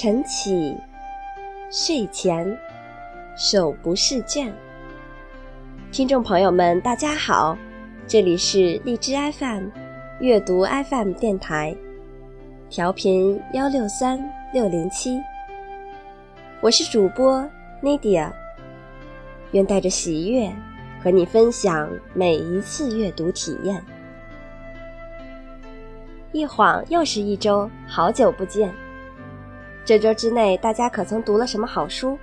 晨起，睡前，手不释卷。听众朋友们，大家好，这里是荔枝 FM 阅读 FM 电台，调频幺六三六零七。我是主播 Nadia，愿带着喜悦和你分享每一次阅读体验。一晃又是一周，好久不见。这周之内，大家可曾读了什么好书？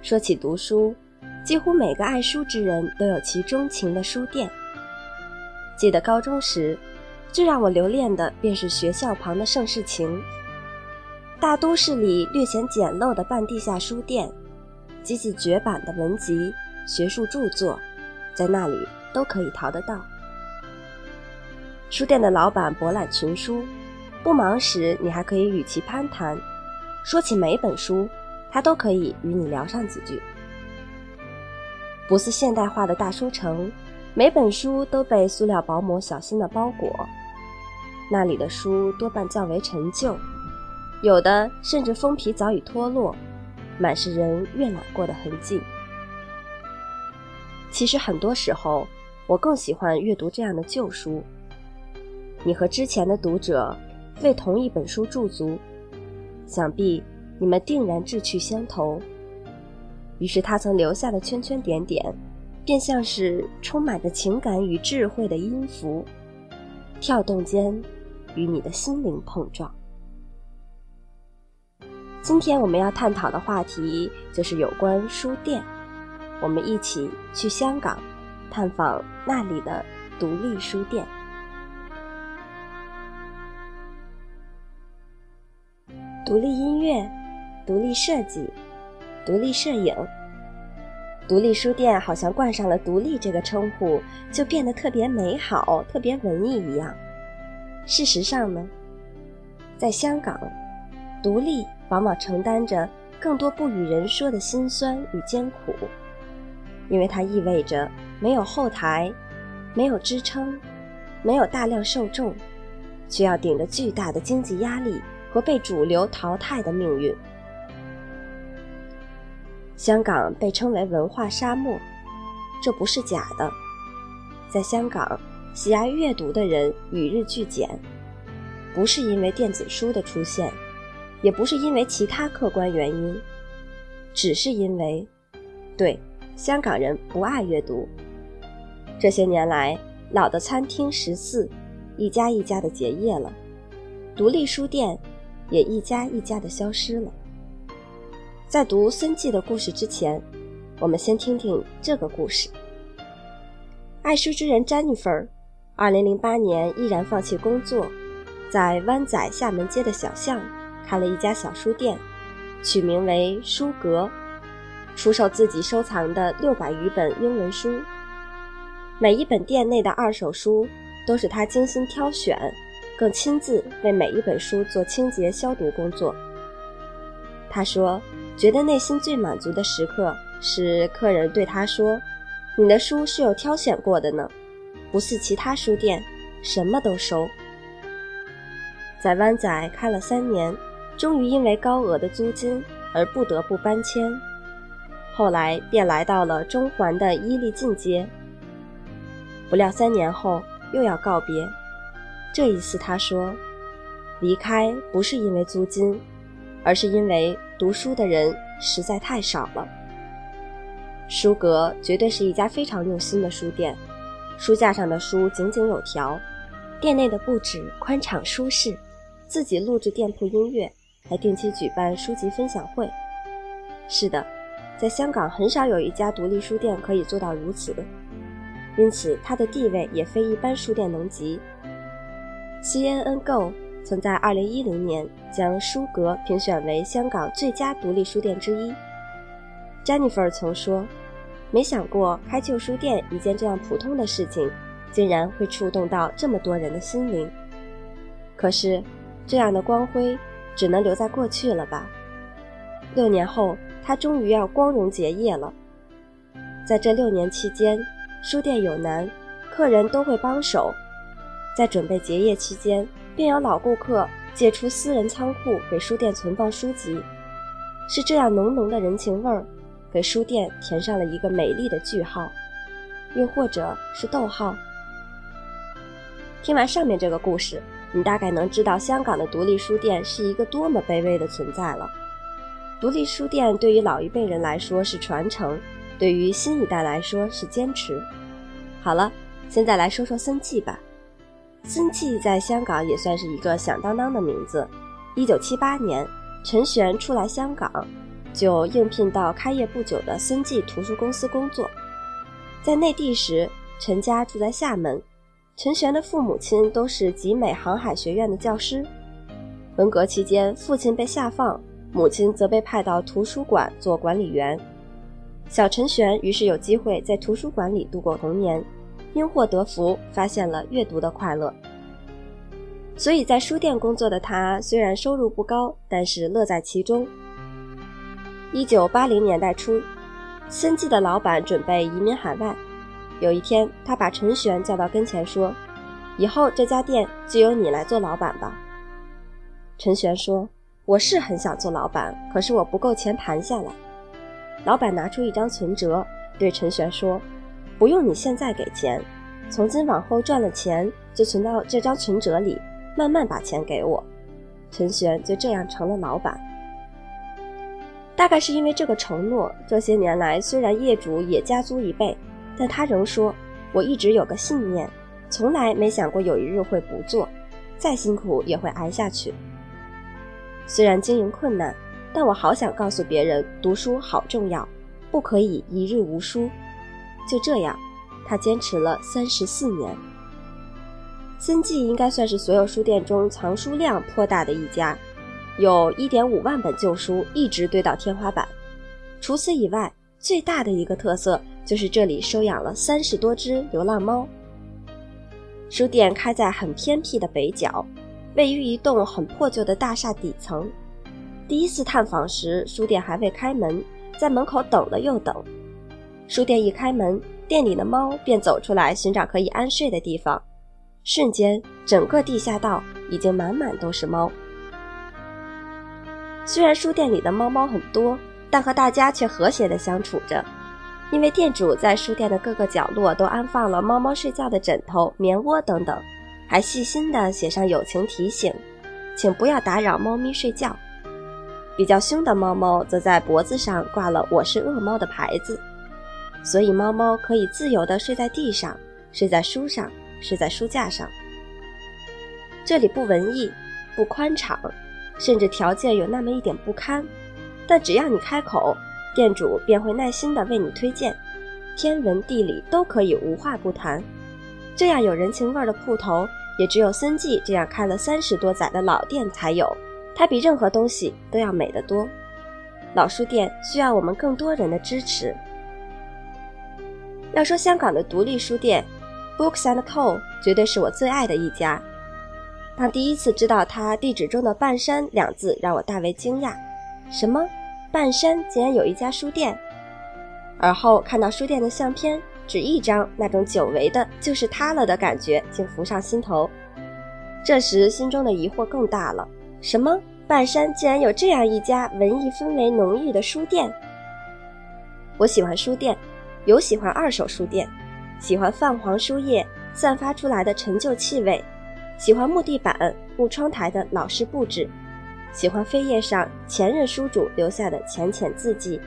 说起读书，几乎每个爱书之人都有其钟情的书店。记得高中时，最让我留恋的便是学校旁的盛世情。大都市里略显简陋的半地下书店，几几绝版的文集、学术著作，在那里都可以淘得到。书店的老板博览群书，不忙时你还可以与其攀谈。说起每本书，他都可以与你聊上几句。不似现代化的大书城，每本书都被塑料薄膜小心的包裹。那里的书多半较为陈旧，有的甚至封皮早已脱落，满是人阅览过的痕迹。其实很多时候，我更喜欢阅读这样的旧书。你和之前的读者为同一本书驻足。想必你们定然志趣相投，于是他曾留下的圈圈点点，便像是充满着情感与智慧的音符，跳动间与你的心灵碰撞。今天我们要探讨的话题就是有关书店，我们一起去香港，探访那里的独立书店。独立音乐，独立设计，独立摄影，独立书店好像冠上了“独立”这个称呼，就变得特别美好、特别文艺一样。事实上呢，在香港，独立往往承担着更多不与人说的辛酸与艰苦，因为它意味着没有后台，没有支撑，没有大量受众，却要顶着巨大的经济压力。和被主流淘汰的命运。香港被称为文化沙漠，这不是假的。在香港，喜爱阅读的人与日俱减，不是因为电子书的出现，也不是因为其他客观原因，只是因为，对香港人不爱阅读。这些年来，老的餐厅食肆一家一家的结业了，独立书店。也一家一家的消失了。在读孙记的故事之前，我们先听听这个故事。爱书之人 Jennifer，二零零八年毅然放弃工作，在湾仔厦门街的小巷开了一家小书店，取名为书阁，出售自己收藏的六百余本英文书。每一本店内的二手书都是他精心挑选。更亲自为每一本书做清洁消毒工作。他说：“觉得内心最满足的时刻是客人对他说：‘你的书是有挑选过的呢，不似其他书店，什么都收。’”在湾仔开了三年，终于因为高额的租金而不得不搬迁，后来便来到了中环的伊利近街。不料三年后又要告别。这一次，他说：“离开不是因为租金，而是因为读书的人实在太少了。书阁绝对是一家非常用心的书店，书架上的书井井有条，店内的布置宽敞舒适，自己录制店铺音乐，还定期举办书籍分享会。是的，在香港很少有一家独立书店可以做到如此，因此它的地位也非一般书店能及。” CNN Go 曾在2010年将书阁评选为香港最佳独立书店之一。Jennifer 曾说：“没想过开旧书店一件这样普通的事情，竟然会触动到这么多人的心灵。可是，这样的光辉只能留在过去了吧？六年后，他终于要光荣结业了。在这六年期间，书店有难，客人都会帮手。”在准备结业期间，便有老顾客借出私人仓库给书店存放书籍，是这样浓浓的人情味儿，给书店填上了一个美丽的句号，又或者是逗号。听完上面这个故事，你大概能知道香港的独立书店是一个多么卑微的存在了。独立书店对于老一辈人来说是传承，对于新一代来说是坚持。好了，现在来说说森记吧。孙记在香港也算是一个响当当的名字。一九七八年，陈玄初来香港，就应聘到开业不久的森记图书公司工作。在内地时，陈家住在厦门。陈玄的父母亲都是集美航海学院的教师。文革期间，父亲被下放，母亲则被派到图书馆做管理员。小陈玄于是有机会在图书馆里度过童年，因祸得福，发现了阅读的快乐。所以在书店工作的他，虽然收入不高，但是乐在其中。一九八零年代初，森记的老板准备移民海外。有一天，他把陈玄叫到跟前说：“以后这家店就由你来做老板吧。”陈玄说：“我是很想做老板，可是我不够钱盘下来。”老板拿出一张存折，对陈玄说：“不用你现在给钱，从今往后赚了钱就存到这张存折里，慢慢把钱给我。”陈玄就这样成了老板。大概是因为这个承诺，这些年来虽然业主也加租一倍。但他仍说：“我一直有个信念，从来没想过有一日会不做，再辛苦也会挨下去。虽然经营困难，但我好想告诉别人，读书好重要，不可以一日无书。”就这样，他坚持了三十四年。森记应该算是所有书店中藏书量颇大的一家，有一点五万本旧书一直堆到天花板。除此以外，最大的一个特色。就是这里收养了三十多只流浪猫。书店开在很偏僻的北角，位于一栋很破旧的大厦底层。第一次探访时，书店还未开门，在门口等了又等。书店一开门，店里的猫便走出来寻找可以安睡的地方。瞬间，整个地下道已经满满都是猫。虽然书店里的猫猫很多，但和大家却和谐地相处着。因为店主在书店的各个角落都安放了猫猫睡觉的枕头、棉窝等等，还细心地写上友情提醒，请不要打扰猫咪睡觉。比较凶的猫猫则在脖子上挂了“我是恶猫”的牌子，所以猫猫可以自由地睡在地上、睡在书上、睡在书架上。这里不文艺，不宽敞，甚至条件有那么一点不堪，但只要你开口。店主便会耐心地为你推荐，天文地理都可以无话不谈。这样有人情味儿的铺头，也只有森记这样开了三十多载的老店才有。它比任何东西都要美得多。老书店需要我们更多人的支持。要说香港的独立书店，Books and Co 绝对是我最爱的一家。当第一次知道它地址中的“半山”两字，让我大为惊讶。什么？半山竟然有一家书店，而后看到书店的相片，只一张，那种久违的“就是它了”的感觉竟浮上心头。这时心中的疑惑更大了：什么？半山竟然有这样一家文艺氛围浓郁的书店？我喜欢书店，有喜欢二手书店，喜欢泛黄书页散发出来的陈旧气味，喜欢木地板、木窗台的老式布置。喜欢扉页上前任书主留下的浅浅字迹，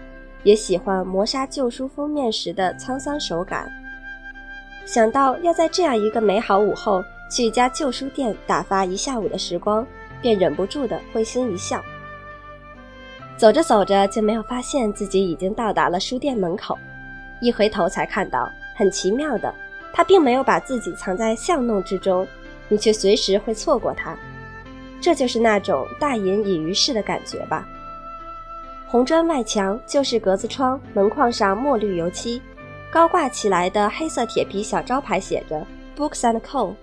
也喜欢磨砂旧书封面时的沧桑手感。想到要在这样一个美好午后去一家旧书店打发一下午的时光，便忍不住的会心一笑。走着走着，就没有发现自己已经到达了书店门口，一回头才看到，很奇妙的，他并没有把自己藏在巷弄之中，你却随时会错过他。这就是那种大隐隐于市的感觉吧。红砖外墙，旧式格子窗，门框上墨绿油漆，高挂起来的黑色铁皮小招牌写着 “Books and Co.”，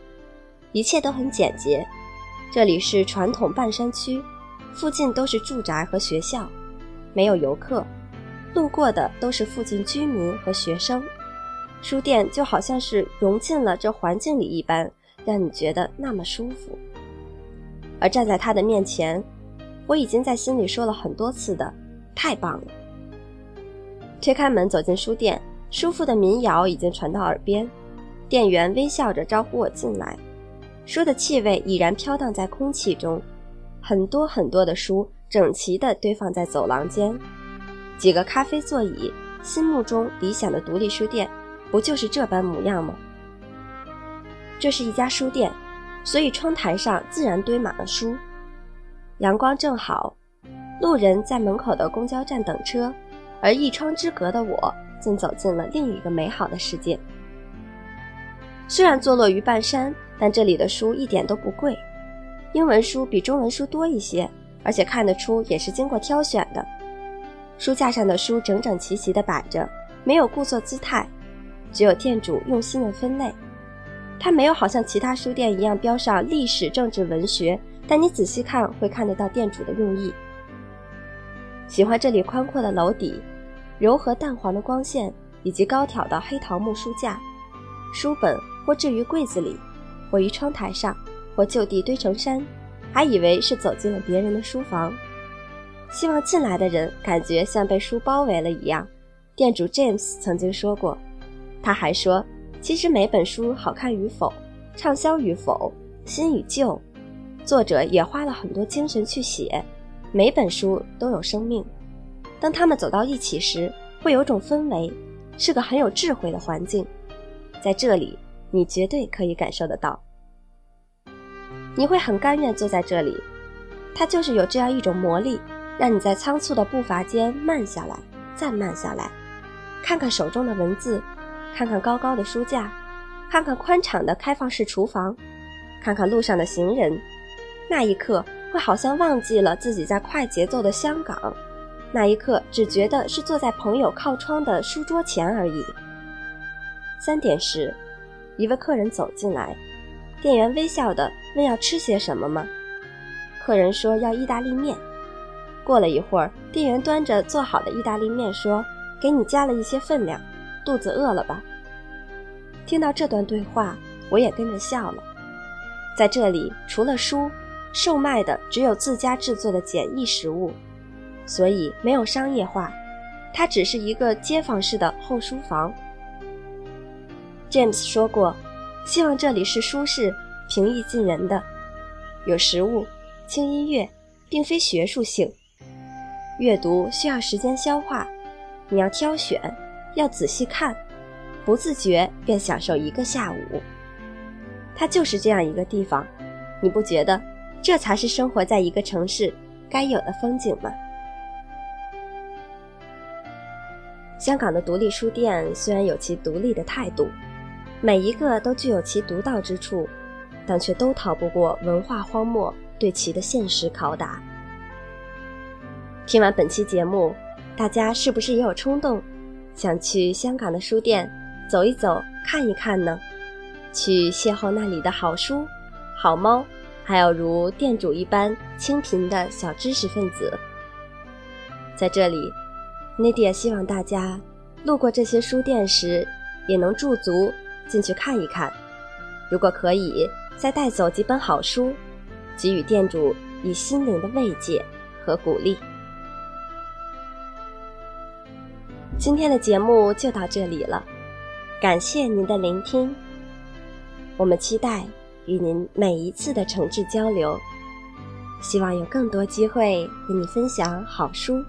一切都很简洁。这里是传统半山区，附近都是住宅和学校，没有游客，路过的都是附近居民和学生。书店就好像是融进了这环境里一般，让你觉得那么舒服。而站在他的面前，我已经在心里说了很多次的“太棒了”。推开门走进书店，舒服的民谣已经传到耳边，店员微笑着招呼我进来，书的气味已然飘荡在空气中，很多很多的书整齐地堆放在走廊间，几个咖啡座椅，心目中理想的独立书店，不就是这般模样吗？这是一家书店。所以窗台上自然堆满了书，阳光正好，路人在门口的公交站等车，而一窗之隔的我竟走进了另一个美好的世界。虽然坐落于半山，但这里的书一点都不贵，英文书比中文书多一些，而且看得出也是经过挑选的。书架上的书整整齐齐地摆着，没有故作姿态，只有店主用心的分类。它没有好像其他书店一样标上历史、政治、文学，但你仔细看会看得到店主的用意。喜欢这里宽阔的楼底、柔和淡黄的光线以及高挑的黑桃木书架，书本或置于柜子里，或于窗台上，或就地堆成山，还以为是走进了别人的书房。希望进来的人感觉像被书包围了一样。店主 James 曾经说过，他还说。其实每本书好看与否，畅销与否，新与旧，作者也花了很多精神去写。每本书都有生命，当他们走到一起时，会有种氛围，是个很有智慧的环境。在这里，你绝对可以感受得到。你会很甘愿坐在这里，它就是有这样一种魔力，让你在仓促的步伐间慢下来，再慢下来，看看手中的文字。看看高高的书架，看看宽敞的开放式厨房，看看路上的行人，那一刻会好像忘记了自己在快节奏的香港，那一刻只觉得是坐在朋友靠窗的书桌前而已。三点时，一位客人走进来，店员微笑的问：“要吃些什么吗？”客人说：“要意大利面。”过了一会儿，店员端着做好的意大利面说：“给你加了一些分量。”肚子饿了吧？听到这段对话，我也跟着笑了。在这里，除了书，售卖的只有自家制作的简易食物，所以没有商业化。它只是一个街坊式的后书房。James 说过，希望这里是舒适、平易近人的，有食物、轻音乐，并非学术性。阅读需要时间消化，你要挑选。要仔细看，不自觉便享受一个下午。它就是这样一个地方，你不觉得这才是生活在一个城市该有的风景吗？香港的独立书店虽然有其独立的态度，每一个都具有其独到之处，但却都逃不过文化荒漠对其的现实拷打。听完本期节目，大家是不是也有冲动？想去香港的书店走一走、看一看呢，去邂逅那里的好书、好猫，还有如店主一般清贫的小知识分子。在这里，Nadia 希望大家路过这些书店时，也能驻足进去看一看。如果可以，再带走几本好书，给予店主以心灵的慰藉和鼓励。今天的节目就到这里了，感谢您的聆听。我们期待与您每一次的诚挚交流，希望有更多机会和你分享好书。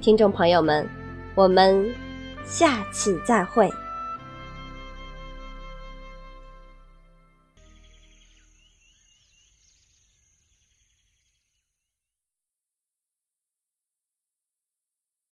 听众朋友们，我们下次再会。